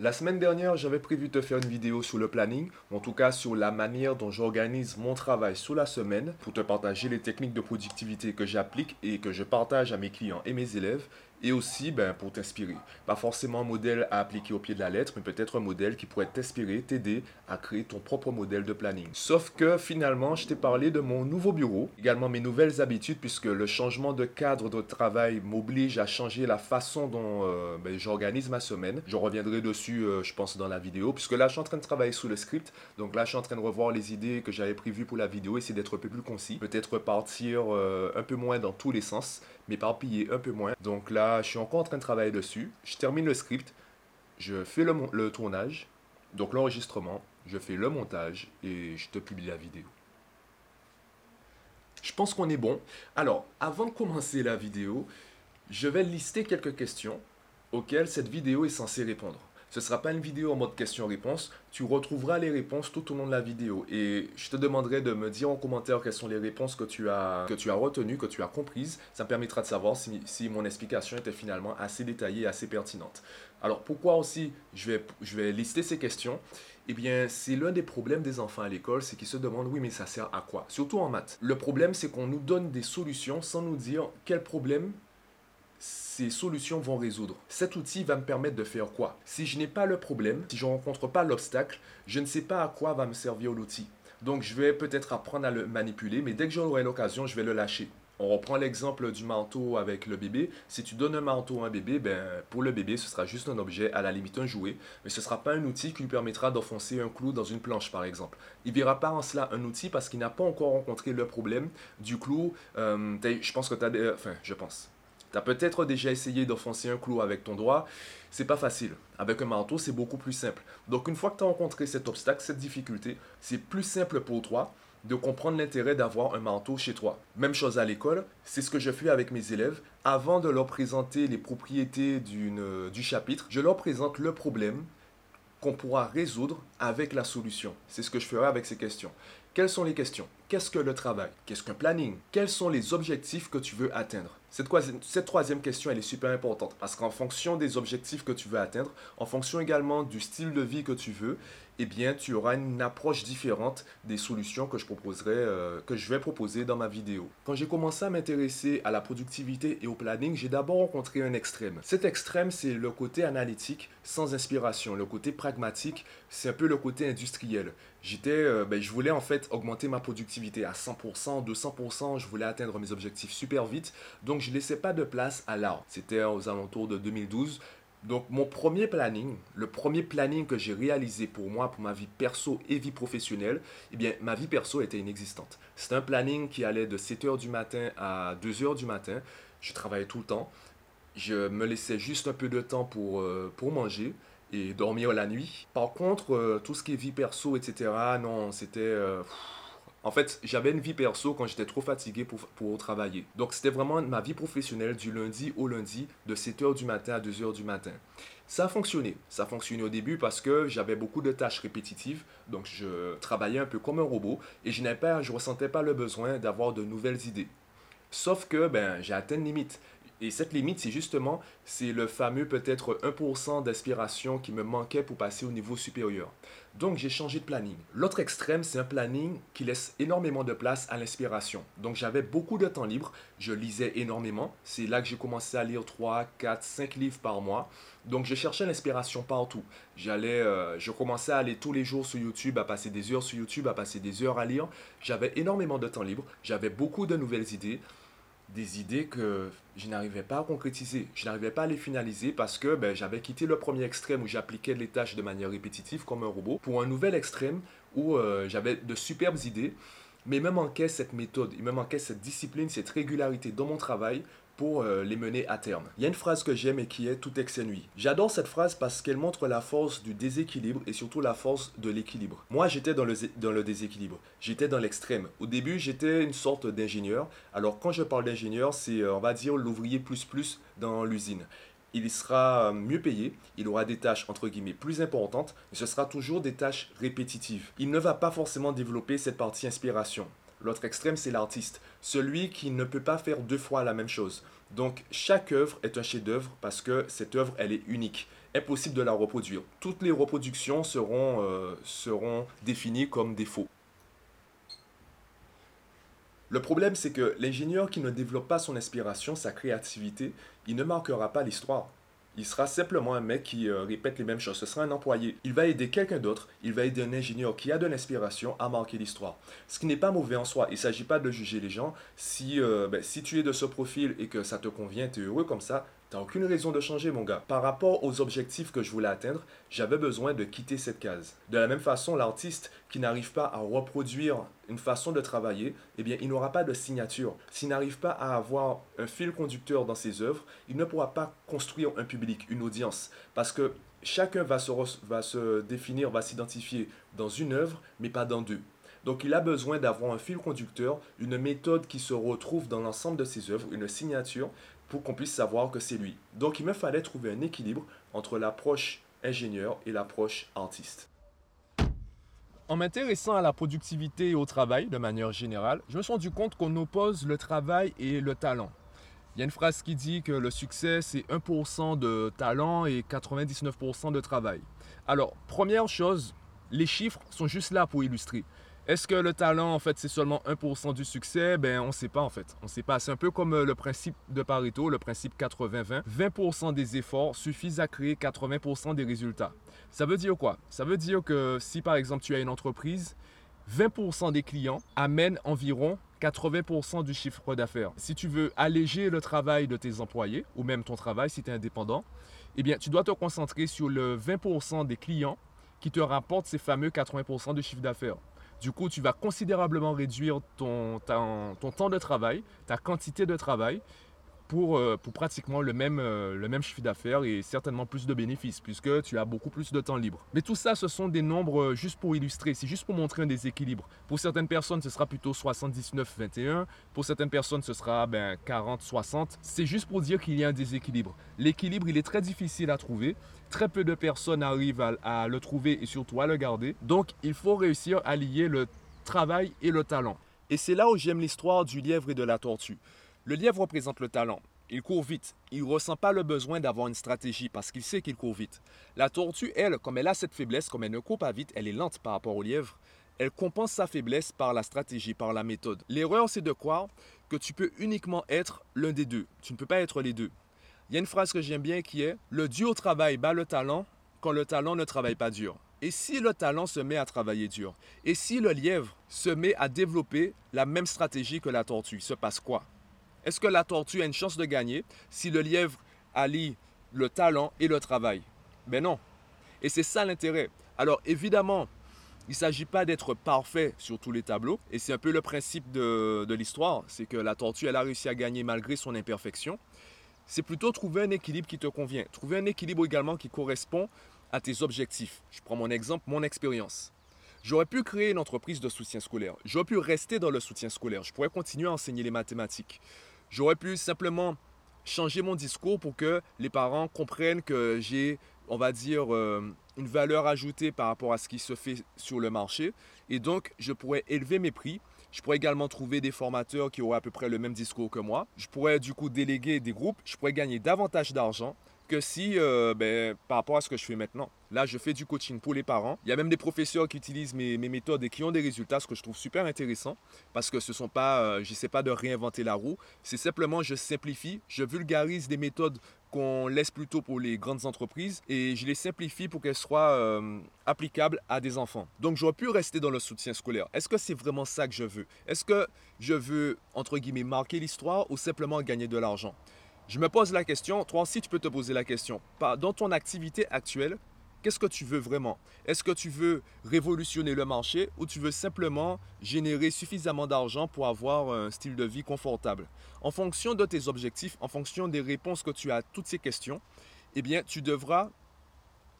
La semaine dernière, j'avais prévu de faire une vidéo sur le planning, en tout cas sur la manière dont j'organise mon travail sous la semaine pour te partager les techniques de productivité que j'applique et que je partage à mes clients et mes élèves et aussi ben, pour t'inspirer. Pas forcément un modèle à appliquer au pied de la lettre, mais peut-être un modèle qui pourrait t'inspirer, t'aider à créer ton propre modèle de planning. Sauf que finalement, je t'ai parlé de mon nouveau bureau, également mes nouvelles habitudes, puisque le changement de cadre de travail m'oblige à changer la façon dont euh, ben, j'organise ma semaine. Je reviendrai dessus, euh, je pense, dans la vidéo, puisque là, je suis en train de travailler sous le script. Donc là, je suis en train de revoir les idées que j'avais prévues pour la vidéo, essayer d'être un peu plus concis, peut-être partir euh, un peu moins dans tous les sens, m'éparpiller un peu moins. Donc là, je suis encore en train de travailler dessus. Je termine le script, je fais le, le tournage, donc l'enregistrement, je fais le montage et je te publie la vidéo. Je pense qu'on est bon. Alors, avant de commencer la vidéo, je vais lister quelques questions auxquelles cette vidéo est censée répondre. Ce ne sera pas une vidéo en mode question-réponse. Tu retrouveras les réponses tout au long de la vidéo. Et je te demanderai de me dire en commentaire quelles sont les réponses que tu as, que retenues, que tu as comprises. Ça me permettra de savoir si, si mon explication était finalement assez détaillée et assez pertinente. Alors pourquoi aussi je vais, je vais lister ces questions? Eh bien, c'est l'un des problèmes des enfants à l'école, c'est qu'ils se demandent, oui, mais ça sert à quoi? Surtout en maths. Le problème, c'est qu'on nous donne des solutions sans nous dire quel problème ces solutions vont résoudre. Cet outil va me permettre de faire quoi? Si je n'ai pas le problème, si je ne rencontre pas l'obstacle, je ne sais pas à quoi va me servir l'outil. Donc je vais peut-être apprendre à le manipuler, mais dès que j'aurai l'occasion, je vais le lâcher. On reprend l'exemple du manteau avec le bébé. Si tu donnes un manteau à un bébé, ben, pour le bébé, ce sera juste un objet, à la limite un jouet, mais ce ne sera pas un outil qui lui permettra d'enfoncer un clou dans une planche, par exemple. Il ne verra pas en cela un outil parce qu'il n'a pas encore rencontré le problème du clou. Euh, je pense que tu as... Enfin, je pense. Tu as peut-être déjà essayé d'enfoncer un clou avec ton doigt. C'est pas facile. Avec un marteau, c'est beaucoup plus simple. Donc, une fois que tu as rencontré cet obstacle, cette difficulté, c'est plus simple pour toi de comprendre l'intérêt d'avoir un marteau chez toi. Même chose à l'école, c'est ce que je fais avec mes élèves. Avant de leur présenter les propriétés du chapitre, je leur présente le problème qu'on pourra résoudre avec la solution. C'est ce que je ferai avec ces questions. Quelles sont les questions? Qu'est-ce que le travail? Qu'est-ce qu'un planning? Quels sont les objectifs que tu veux atteindre? Cette, troisième question, elle est super importante parce qu'en fonction des objectifs que tu veux atteindre, en fonction également du style de vie que tu veux, eh bien, tu auras une approche différente des solutions que je proposerai, euh, que je vais proposer dans ma vidéo. Quand j'ai commencé à m'intéresser à la productivité et au planning, j'ai d'abord rencontré un extrême. Cet extrême, c'est le côté analytique sans inspiration. Le côté pragmatique, c'est un peu le côté industriel. J'étais, euh, ben, je voulais en fait augmenter ma productivité à 100%, 200%. Je voulais atteindre mes objectifs super vite. Donc, je laissais pas de place à l'art. C'était aux alentours de 2012. Donc mon premier planning, le premier planning que j'ai réalisé pour moi, pour ma vie perso et vie professionnelle, eh bien ma vie perso était inexistante. C'était un planning qui allait de 7h du matin à 2h du matin. Je travaillais tout le temps. Je me laissais juste un peu de temps pour, euh, pour manger et dormir la nuit. Par contre, euh, tout ce qui est vie perso, etc., non, c'était... Euh, en fait, j'avais une vie perso quand j'étais trop fatigué pour, travailler. Donc, c'était vraiment ma vie professionnelle du lundi au lundi, de 7h du matin à 2h du matin. Ça a fonctionné. Ça a fonctionné au début parce que j'avais beaucoup de tâches répétitives. Donc, je travaillais un peu comme un robot et je ne pas, je ressentais pas le besoin d'avoir de nouvelles idées. Sauf que ben, j'ai atteint une limite. Et cette limite, c'est justement, c'est le fameux peut-être 1% d'aspiration qui me manquait pour passer au niveau supérieur. Donc j'ai changé de planning. L'autre extrême, c'est un planning qui laisse énormément de place à l'inspiration. Donc j'avais beaucoup de temps libre, je lisais énormément. C'est là que j'ai commencé à lire 3, 4, 5 livres par mois. Donc je cherchais l'inspiration partout. J'allais, euh, je commençais à aller tous les jours sur YouTube, à passer des heures sur YouTube, à passer des heures à lire. J'avais énormément de temps libre, j'avais beaucoup de nouvelles idées des idées que je n'arrivais pas à concrétiser. Je n'arrivais pas à les finaliser parce que ben, j'avais quitté le premier extrême où j'appliquais les tâches de manière répétitive comme un robot pour un nouvel extrême où euh, j'avais de superbes idées, mais il me manquait cette méthode, il me manquait cette discipline, cette régularité dans mon travail pour euh, les mener à terme. Il y a une phrase que j'aime et qui est tout ex nuit. J'adore cette phrase parce qu'elle montre la force du déséquilibre et surtout la force de l'équilibre. Moi, j'étais dans le, dans le déséquilibre. J'étais dans l'extrême. Au début, j'étais une sorte d'ingénieur. Alors, quand je parle d'ingénieur, c'est, euh, on va dire, l'ouvrier plus plus dans l'usine il sera mieux payé, il aura des tâches entre guillemets plus importantes, mais ce sera toujours des tâches répétitives. Il ne va pas forcément développer cette partie inspiration. L'autre extrême, c'est l'artiste, celui qui ne peut pas faire deux fois la même chose. Donc chaque œuvre est un chef-d'œuvre parce que cette œuvre, elle est unique. Impossible de la reproduire. Toutes les reproductions seront, euh, définies comme faux. Le problème, c'est que l'ingénieur qui ne développe pas son inspiration, sa créativité, il ne marquera pas l'histoire. Il sera simplement un mec qui euh, répète les mêmes choses. Ce sera un employé. Il va aider quelqu'un d'autre. Il va aider un ingénieur qui a de l'inspiration à marquer l'histoire. Ce qui n'est pas mauvais en soi. Il ne s'agit pas de juger les gens. Si, euh, ben, si tu es de ce profil et que ça te convient, tu es heureux comme ça, T'as aucune raison de changer, mon gars. Par rapport aux objectifs que je voulais atteindre, j'avais besoin de quitter cette case. De la même façon, l'artiste qui n'arrive pas à reproduire une façon de travailler, eh bien, il n'aura pas de signature. S'il n'arrive pas à avoir un fil conducteur dans ses œuvres, il ne pourra pas construire un public, une audience. Parce que chacun va se, va se définir, va s'identifier dans une œuvre, mais pas dans deux. Donc il a besoin d'avoir un fil conducteur, une méthode qui se retrouve dans l'ensemble de ses œuvres, une signature pour qu'on puisse savoir que c'est lui. Donc il me fallait trouver un équilibre entre l'approche ingénieur et l'approche artiste. En m'intéressant à la productivité et au travail de manière générale, je me suis rendu compte qu'on oppose le travail et le talent. Il y a une phrase qui dit que le succès, c'est 1% de talent et 99% de travail. Alors, première chose, les chiffres sont juste là pour illustrer. Est-ce que le talent, en fait, c'est seulement 1% du succès? Ben, on ne sait pas, en fait. On ne sait pas. C'est un peu comme euh, le principe de Pareto, le principe 80-20. 20%, des efforts suffisent à créer 80% des résultats. Ça veut dire quoi? Ça veut dire que si, par exemple, tu as une entreprise, 20% des clients amènent environ 80% du chiffre d'affaires. Si tu veux alléger le travail de tes employés, ou même ton travail si tu es indépendant, eh bien, tu dois te concentrer sur le 20% des clients qui te rapportent ces fameux 80% du chiffre d'affaires. Du coup, tu vas considérablement réduire ton, temps de travail, ta quantité de travail, pour, euh, pour pratiquement le même, euh, le même chiffre d'affaires et certainement plus de bénéfices puisque tu as beaucoup plus de temps libre. Mais tout ça, ce sont des nombres euh, juste pour illustrer, c'est juste pour montrer un déséquilibre. Pour certaines personnes, ce sera plutôt 79-21, pour certaines personnes, ce sera ben, 40-60. C'est juste pour dire qu'il y a un déséquilibre. L'équilibre, il est très difficile à trouver. Très peu de personnes arrivent à le trouver et surtout à le garder. Donc, il faut réussir à lier le travail et le talent. Et c'est là où j'aime l'histoire du lièvre et de la tortue. Le lièvre représente le talent. Il court vite. Il ne ressent pas le besoin d'avoir une stratégie parce qu'il sait qu'il court vite. La tortue, elle, comme elle a cette faiblesse, comme elle ne court pas vite, elle est lente par rapport au lièvre. Elle compense sa faiblesse par la stratégie, par la méthode. L'erreur, c'est de croire que tu peux uniquement être l'un des deux. Tu ne peux pas être les deux. Il y a une phrase que j'aime bien qui est Le dur travail bat le talent quand le talent ne travaille pas dur. Et si le talent se met à travailler dur? Et si le lièvre se met à développer la même stratégie que la tortue, se passe quoi est-ce que la tortue a une chance de gagner si le lièvre allie le talent et le travail? Ben non. Et c'est ça l'intérêt. Alors évidemment, il ne s'agit pas d'être parfait sur tous les tableaux. Et c'est un peu le principe de, de l'histoire. C'est que la tortue, elle a réussi à gagner malgré son imperfection. C'est plutôt trouver un équilibre qui te convient. Trouver un équilibre également qui correspond à tes objectifs. Je prends mon exemple, mon expérience. J'aurais pu créer une entreprise de soutien scolaire. J'aurais pu rester dans le soutien scolaire. Je pourrais continuer à enseigner les mathématiques. J'aurais pu simplement changer mon discours pour que les parents comprennent que j'ai, on va dire, euh, une valeur ajoutée par rapport à ce qui se fait sur le marché. Et donc, je pourrais élever mes prix. Je pourrais également trouver des formateurs qui auraient à peu près le même discours que moi. Je pourrais du coup déléguer des groupes. Je pourrais gagner davantage d'argent que si, euh, ben, par rapport à ce que je fais maintenant. Là, je fais du coaching pour les parents. Il y a même des professeurs qui utilisent mes, méthodes et qui ont des résultats, ce que je trouve super intéressant, parce que ce sont pas, euh, je n'essaie pas de réinventer la roue. C'est simplement, je simplifie, je vulgarise des méthodes qu'on laisse plutôt pour les grandes entreprises et je les simplifie pour qu'elles soient euh, applicables à des enfants. Donc j'aurais pu rester dans le soutien scolaire. Est-ce que c'est vraiment ça que je veux? Est-ce que je veux, entre guillemets, marquer l'histoire ou simplement gagner de l'argent? Je me pose la question, toi aussi tu peux te poser la question. Dans ton activité actuelle, qu'est-ce que tu veux vraiment? Est-ce que tu veux révolutionner le marché ou tu veux simplement générer suffisamment d'argent pour avoir un style de vie confortable? En fonction de tes objectifs, en fonction des réponses que tu as à toutes ces questions, eh bien, tu devras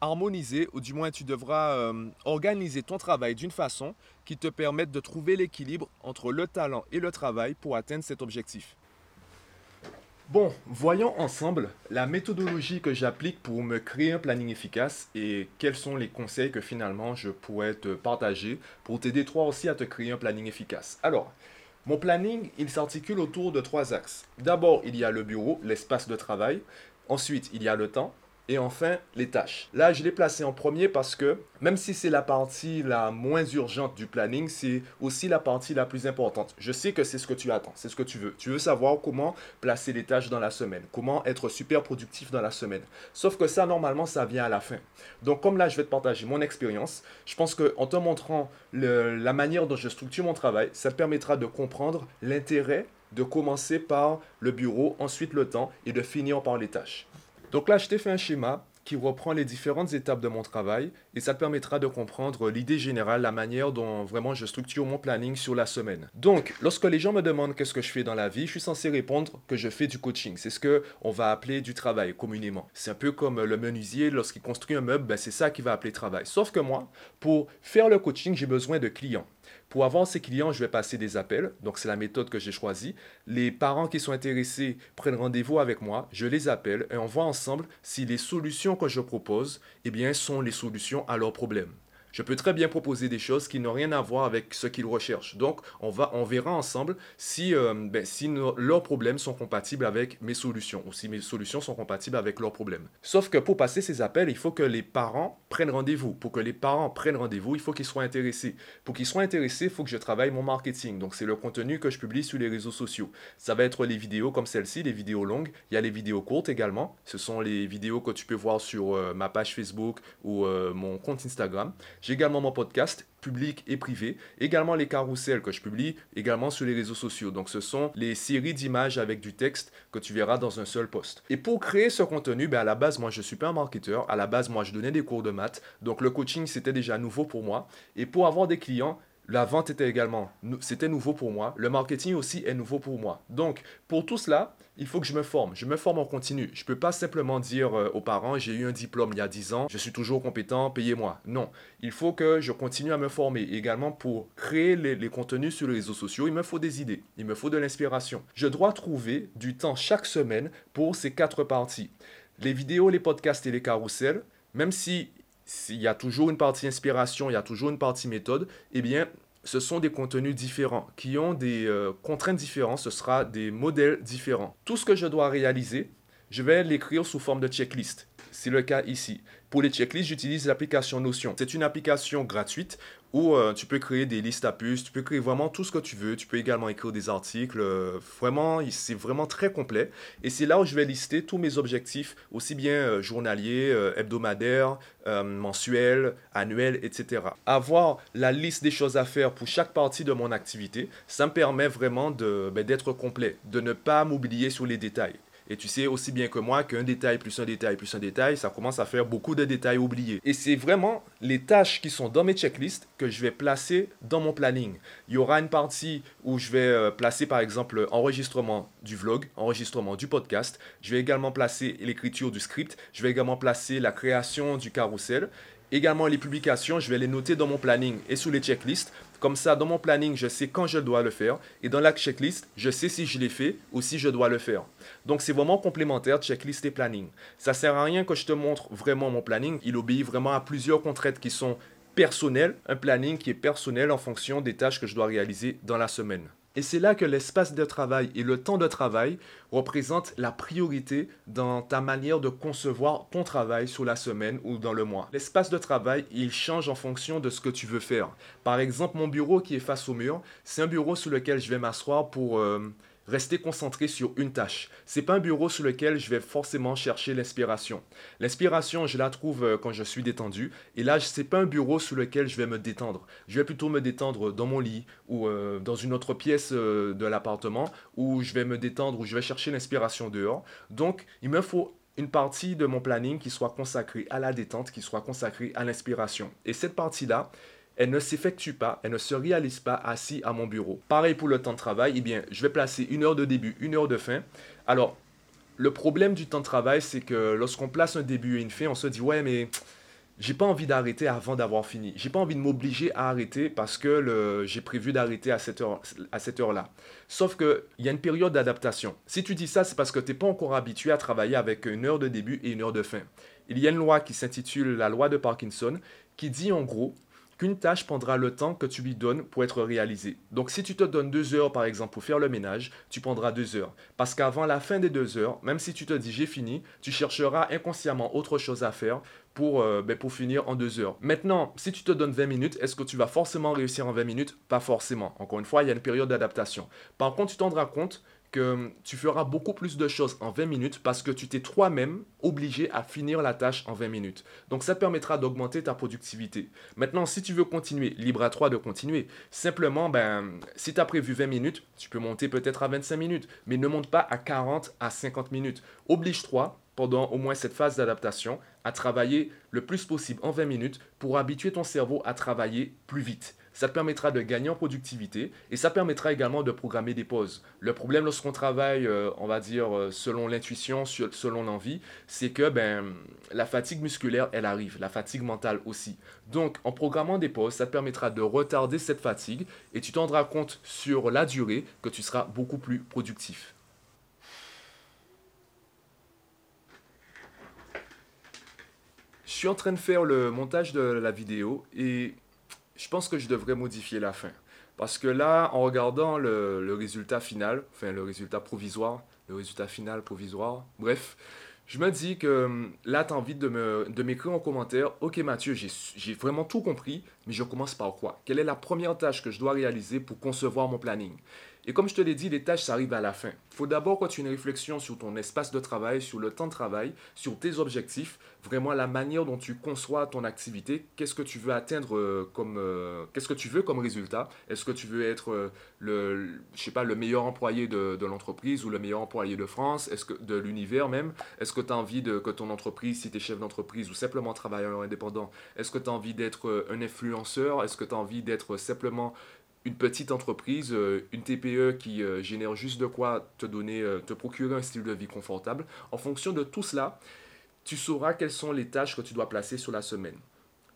harmoniser ou du moins tu devras euh, organiser ton travail d'une façon qui te permette de trouver l'équilibre entre le talent et le travail pour atteindre cet objectif. Bon, voyons ensemble la méthodologie que j'applique pour me créer un planning efficace et quels sont les conseils que finalement je pourrais te partager pour t'aider toi aussi à te créer un planning efficace. Alors, Mon planning, il s'articule autour de trois axes. D'abord, il y a le bureau, l'espace de travail. Ensuite, il y a le temps. Et enfin, les tâches. Là, je l'ai placé en premier parce que même si c'est la partie la moins urgente du planning, c'est aussi la partie la plus importante. Je sais que c'est ce que tu attends, c'est ce que tu veux. Tu veux savoir comment placer les tâches dans la semaine, comment être super productif dans la semaine. Sauf que ça, normalement, ça vient à la fin. Donc, comme là, je vais te partager mon expérience, je pense qu'en te montrant la manière dont je structure mon travail, ça te permettra de comprendre l'intérêt de commencer par le bureau, ensuite le temps et de finir par les tâches. Donc là, je t'ai fait un schéma qui reprend les différentes étapes de mon travail et ça te permettra de comprendre l'idée générale, la manière dont vraiment je structure mon planning sur la semaine. Donc, lorsque les gens me demandent qu'est-ce que je fais dans la vie, je suis censé répondre que je fais du coaching. C'est ce que on va appeler du travail communément. C'est un peu comme le menuisier lorsqu'il construit un meuble, ben c'est ça qu'il va appeler travail. Sauf que moi, pour faire le coaching, j'ai besoin de clients. Pour avoir ces clients, je vais passer des appels. Donc, c'est la méthode que j'ai choisie. Les parents qui sont intéressés prennent rendez-vous avec moi. Je les appelle et on voit ensemble si les solutions que je propose, eh sont les solutions à leurs problèmes. Je peux très bien proposer des choses qui n'ont rien à voir avec ce qu'ils recherchent. Donc, on, va, verra ensemble si, euh, ben, si leurs problèmes sont compatibles avec mes solutions ou si mes solutions sont compatibles avec leurs problèmes. Sauf que pour passer ces appels, il faut que les parents prennent rendez-vous. Pour que les parents prennent rendez-vous, il faut qu'ils soient intéressés. Pour qu'ils soient intéressés, il faut que je travaille mon marketing. Donc, c'est le contenu que je publie sur les réseaux sociaux. Ça va être les vidéos comme celle-ci, les vidéos longues. Il y a les vidéos courtes également. Ce sont les vidéos que tu peux voir sur euh, ma page Facebook ou euh, mon compte Instagram. J'ai également mon podcast public et privé, également les carousels que je publie également sur les réseaux sociaux. Donc ce sont les séries d'images avec du texte que tu verras dans un seul post. Et pour créer ce contenu, ben à la base, moi je suis pas un marketeur. À la base, moi je donnais des cours de maths. Donc le coaching c'était déjà nouveau pour moi. Et pour avoir des clients, la vente était également, c'était nouveau pour moi. Le marketing aussi est nouveau pour moi. Donc, pour tout cela, il faut que je me forme. Je me forme en continu. Je ne peux pas simplement dire euh, aux parents, j'ai eu un diplôme il y a 10 ans, je suis toujours compétent, payez-moi. Non, il faut que je continue à me former. Également, pour créer les, contenus sur les réseaux sociaux, il me faut des idées, il me faut de l'inspiration. Je dois trouver du temps chaque semaine pour ces quatre parties. Les vidéos, les podcasts et les carousels, même si s'il y a toujours une partie inspiration, il y a toujours une partie méthode, eh bien, ce sont des contenus différents, qui ont des euh, contraintes différentes, ce sera des modèles différents. Tout ce que je dois réaliser, je vais l'écrire sous forme de checklist. C'est le cas ici. Pour les checklists, j'utilise l'application Notion. C'est une application gratuite où euh, tu peux créer des listes à puces, tu peux créer vraiment tout ce que tu veux. Tu peux également écrire des articles. Euh, vraiment, c'est vraiment très complet. Et c'est là où je vais lister tous mes objectifs, aussi bien euh, journaliers, hebdomadaires, mensuels, annuels, etc. Avoir la liste des choses à faire pour chaque partie de mon activité, ça me permet vraiment ben, d'être complet, de ne pas m'oublier sur les détails. Et tu sais aussi bien que moi qu'un détail plus un détail plus un détail, ça commence à faire beaucoup de détails oubliés. Et c'est vraiment les tâches qui sont dans mes checklists que je vais placer dans mon planning. Il y aura une partie où je vais euh, placer par exemple enregistrement du vlog, enregistrement du podcast. Je vais également placer l'écriture du script. Je vais également placer la création du carrousel. Également les publications, je vais les noter dans mon planning et sous les checklists comme ça, dans mon planning, je sais quand je dois le faire. Et dans la checklist, je sais si je l'ai fait ou si je dois le faire. Donc, c'est vraiment complémentaire, checklist et planning. Ça sert à rien que je te montre vraiment mon planning. Il obéit vraiment à plusieurs contraintes qui sont personnelles. Un planning qui est personnel en fonction des tâches que je dois réaliser dans la semaine. Et c'est là que l'espace de travail et le temps de travail représentent la priorité dans ta manière de concevoir ton travail sur la semaine ou dans le mois. L'espace de travail, il change en fonction de ce que tu veux faire. Par exemple, mon bureau qui est face au mur, c'est un bureau sur lequel je vais m'asseoir pour... Euh, rester concentré sur une tâche. C'est pas un bureau sur lequel je vais forcément chercher l'inspiration. L'inspiration, je la trouve euh, quand je suis détendu. Et là, c'est pas un bureau sur lequel je vais me détendre. Je vais plutôt me détendre dans mon lit ou euh, dans une autre pièce euh, de l'appartement où je vais me détendre, où je vais chercher l'inspiration dehors. Donc, il me faut une partie de mon planning qui soit consacrée à la détente, qui soit consacrée à l'inspiration. Et cette partie-là, elle ne s'effectue pas, elle ne se réalise pas assis à mon bureau. Pareil pour le temps de travail, eh bien, je vais placer une heure de début, une heure de fin. Alors, le problème du temps de travail, c'est que lorsqu'on place un début et une fin, on se dit ouais, mais j'ai pas envie d'arrêter avant d'avoir fini. J'ai pas envie de m'obliger à arrêter parce que j'ai prévu d'arrêter à cette heure à cette heure-là. Sauf que il y a une période d'adaptation. Si tu dis ça, c'est parce que tu n'es pas encore habitué à travailler avec une heure de début et une heure de fin. Il y a une loi qui s'intitule la loi de Parkinson qui dit en gros qu'une tâche prendra le temps que tu lui donnes pour être réalisée. Donc si tu te donnes deux heures par exemple pour faire le ménage, tu prendras deux heures. Parce qu'avant la fin des deux heures, même si tu te dis j'ai fini, tu chercheras inconsciemment autre chose à faire pour, euh, ben, finir en deux heures. Maintenant, si tu te donnes 20 minutes, est-ce que tu vas forcément réussir en 20 minutes? Pas forcément. Encore une fois, il y a une période d'adaptation. Par contre, tu t'en rendras compte tu feras beaucoup plus de choses en 20 minutes parce que tu t'es toi-même obligé à finir la tâche en 20 minutes. Donc ça permettra d'augmenter ta productivité. Maintenant, si tu veux continuer, libre à toi de continuer. Simplement, ben, si tu as prévu 20 minutes, tu peux monter peut-être à 25 minutes, mais ne monte pas à 40 à 50 minutes. Oblige-toi pendant au moins cette phase d'adaptation à travailler le plus possible en 20 minutes pour habituer ton cerveau à travailler plus vite. Ça te permettra de gagner en productivité et ça permettra également de programmer des pauses. Le problème lorsqu'on travaille, euh, on va dire, euh, selon l'intuition, selon l'envie, c'est que ben, la fatigue musculaire, elle arrive, la fatigue mentale aussi. Donc, en programmant des pauses, ça te permettra de retarder cette fatigue et tu t'en rendras compte sur la durée que tu seras beaucoup plus productif. Je suis en train de faire le montage de la vidéo et je pense que je devrais modifier la fin. Parce que là, en regardant le, résultat final, enfin le résultat provisoire, le résultat final provisoire, bref, je me dis que hum, là, tu as envie de m'écrire de en commentaire, ok Mathieu, j'ai vraiment tout compris, mais je commence par quoi? Quelle est la première tâche que je dois réaliser pour concevoir mon planning? Et comme je te l'ai dit, les tâches, ça à la fin. Il faut d'abord que tu aies une réflexion sur ton espace de travail, sur le temps de travail, sur tes objectifs, vraiment la manière dont tu conçois ton activité, qu'est-ce que tu veux atteindre euh, comme, euh, qu'est-ce que tu veux comme résultat? Est-ce que tu veux être euh, le, je sais pas, le meilleur employé de, l'entreprise ou le meilleur employé de France, est-ce que de l'univers même? Est-ce que tu as envie que ton entreprise, si tu es chef d'entreprise ou simplement travailleur indépendant, est-ce que tu as envie d'être un Est-ce que tu as envie d'être simplement une petite entreprise, euh, une TPE qui euh, génère juste de quoi te donner, euh, te procurer un style de vie confortable? En fonction de tout cela, tu sauras quelles sont les tâches que tu dois placer sur la semaine.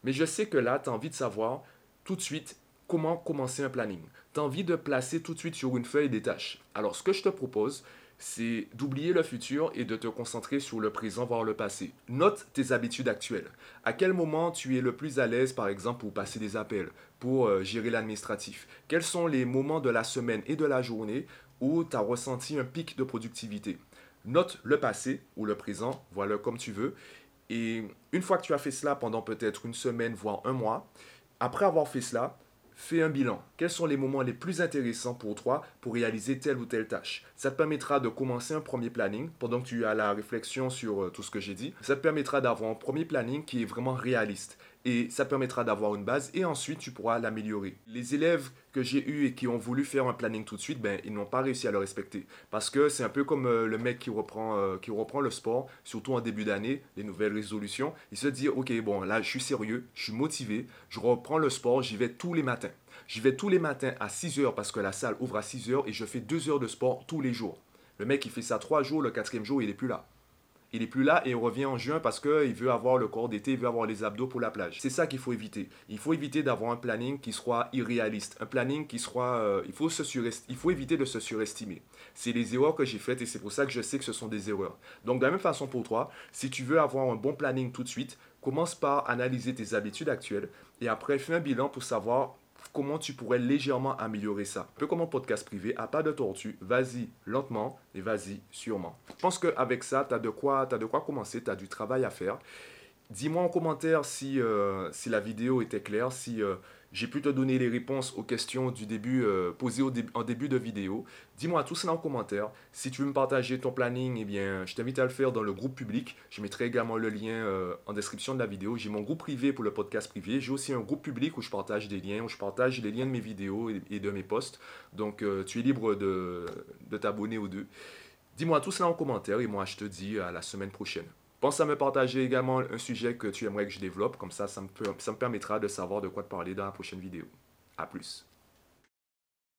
Mais je sais que là, tu as envie de savoir tout de suite comment commencer un planning. Tu as envie de placer tout de suite sur une feuille des tâches. Alors, ce que je te propose, c'est d'oublier le futur et de te concentrer sur le présent, voire le passé. Note tes habitudes actuelles. À quel moment tu es le plus à l'aise, par exemple, pour passer des appels, pour euh, gérer l'administratif? Quels sont les moments de la semaine et de la journée où tu as ressenti un pic de productivité? Note le passé ou le présent, voilà comme tu veux. Et une fois que tu as fait cela pendant peut-être une semaine, voire un mois, après avoir fait cela, Fais un bilan. Quels sont les moments les plus intéressants pour toi pour réaliser telle ou telle tâche? Ça te permettra de commencer un premier planning pendant que tu as la réflexion sur euh, tout ce que j'ai dit. Ça te permettra d'avoir un premier planning qui est vraiment réaliste et ça permettra d'avoir une base et ensuite tu pourras l'améliorer. Les élèves que j'ai eus et qui ont voulu faire un planning tout de suite, ben, ils n'ont pas réussi à le respecter. Parce que c'est un peu comme euh, le mec qui reprend, euh, qui reprend le sport, surtout en début d'année, les nouvelles résolutions. Il se dit, ok, bon, là, je suis sérieux, je suis motivé, je reprends le sport, j'y vais tous les matins. J'y vais tous les matins à 6 heures parce que la salle ouvre à 6 heures et je fais 2 heures de sport tous les jours. Le mec, il fait ça 3 jours, le quatrième jour, il n'est plus là il est plus là et il revient en juin parce qu'il veut avoir le corps d'été, il veut avoir les abdos pour la plage. C'est ça qu'il faut éviter. Il faut éviter d'avoir un planning qui soit irréaliste, un planning qui soit... Euh, il, faut il faut éviter de se surestimer. C'est les erreurs que j'ai faites et c'est pour ça que je sais que ce sont des erreurs. Donc de la même façon pour toi, si tu veux avoir un bon planning tout de suite, commence par analyser tes habitudes actuelles et après fais un bilan pour savoir comment tu pourrais légèrement améliorer ça. Un peu comme un podcast privé, à pas de tortue, vas-y lentement et vas-y sûrement. Je pense qu'avec ça, tu as, de quoi, de quoi commencer, tu as du travail à faire. Dis-moi en commentaire si, euh, si la vidéo était claire, si... Euh, j'ai pu te donner les réponses aux questions du début euh, posées en début de vidéo. Dis-moi tout cela en commentaire. Si tu veux me partager ton planning, eh bien, je t'invite à le faire dans le groupe public. Je mettrai également le lien euh, en description de la vidéo. J'ai mon groupe privé pour le podcast privé. J'ai aussi un groupe public où je partage des liens, où je partage les liens de mes vidéos et, de mes posts. Donc, euh, tu es libre de, de t'abonner aux deux. Dis-moi tout cela en commentaire et moi, je te dis à la semaine prochaine. Pense à me partager également un sujet que tu aimerais que je développe, comme ça, ça me, permettra de savoir de quoi te parler dans la prochaine vidéo. A plus.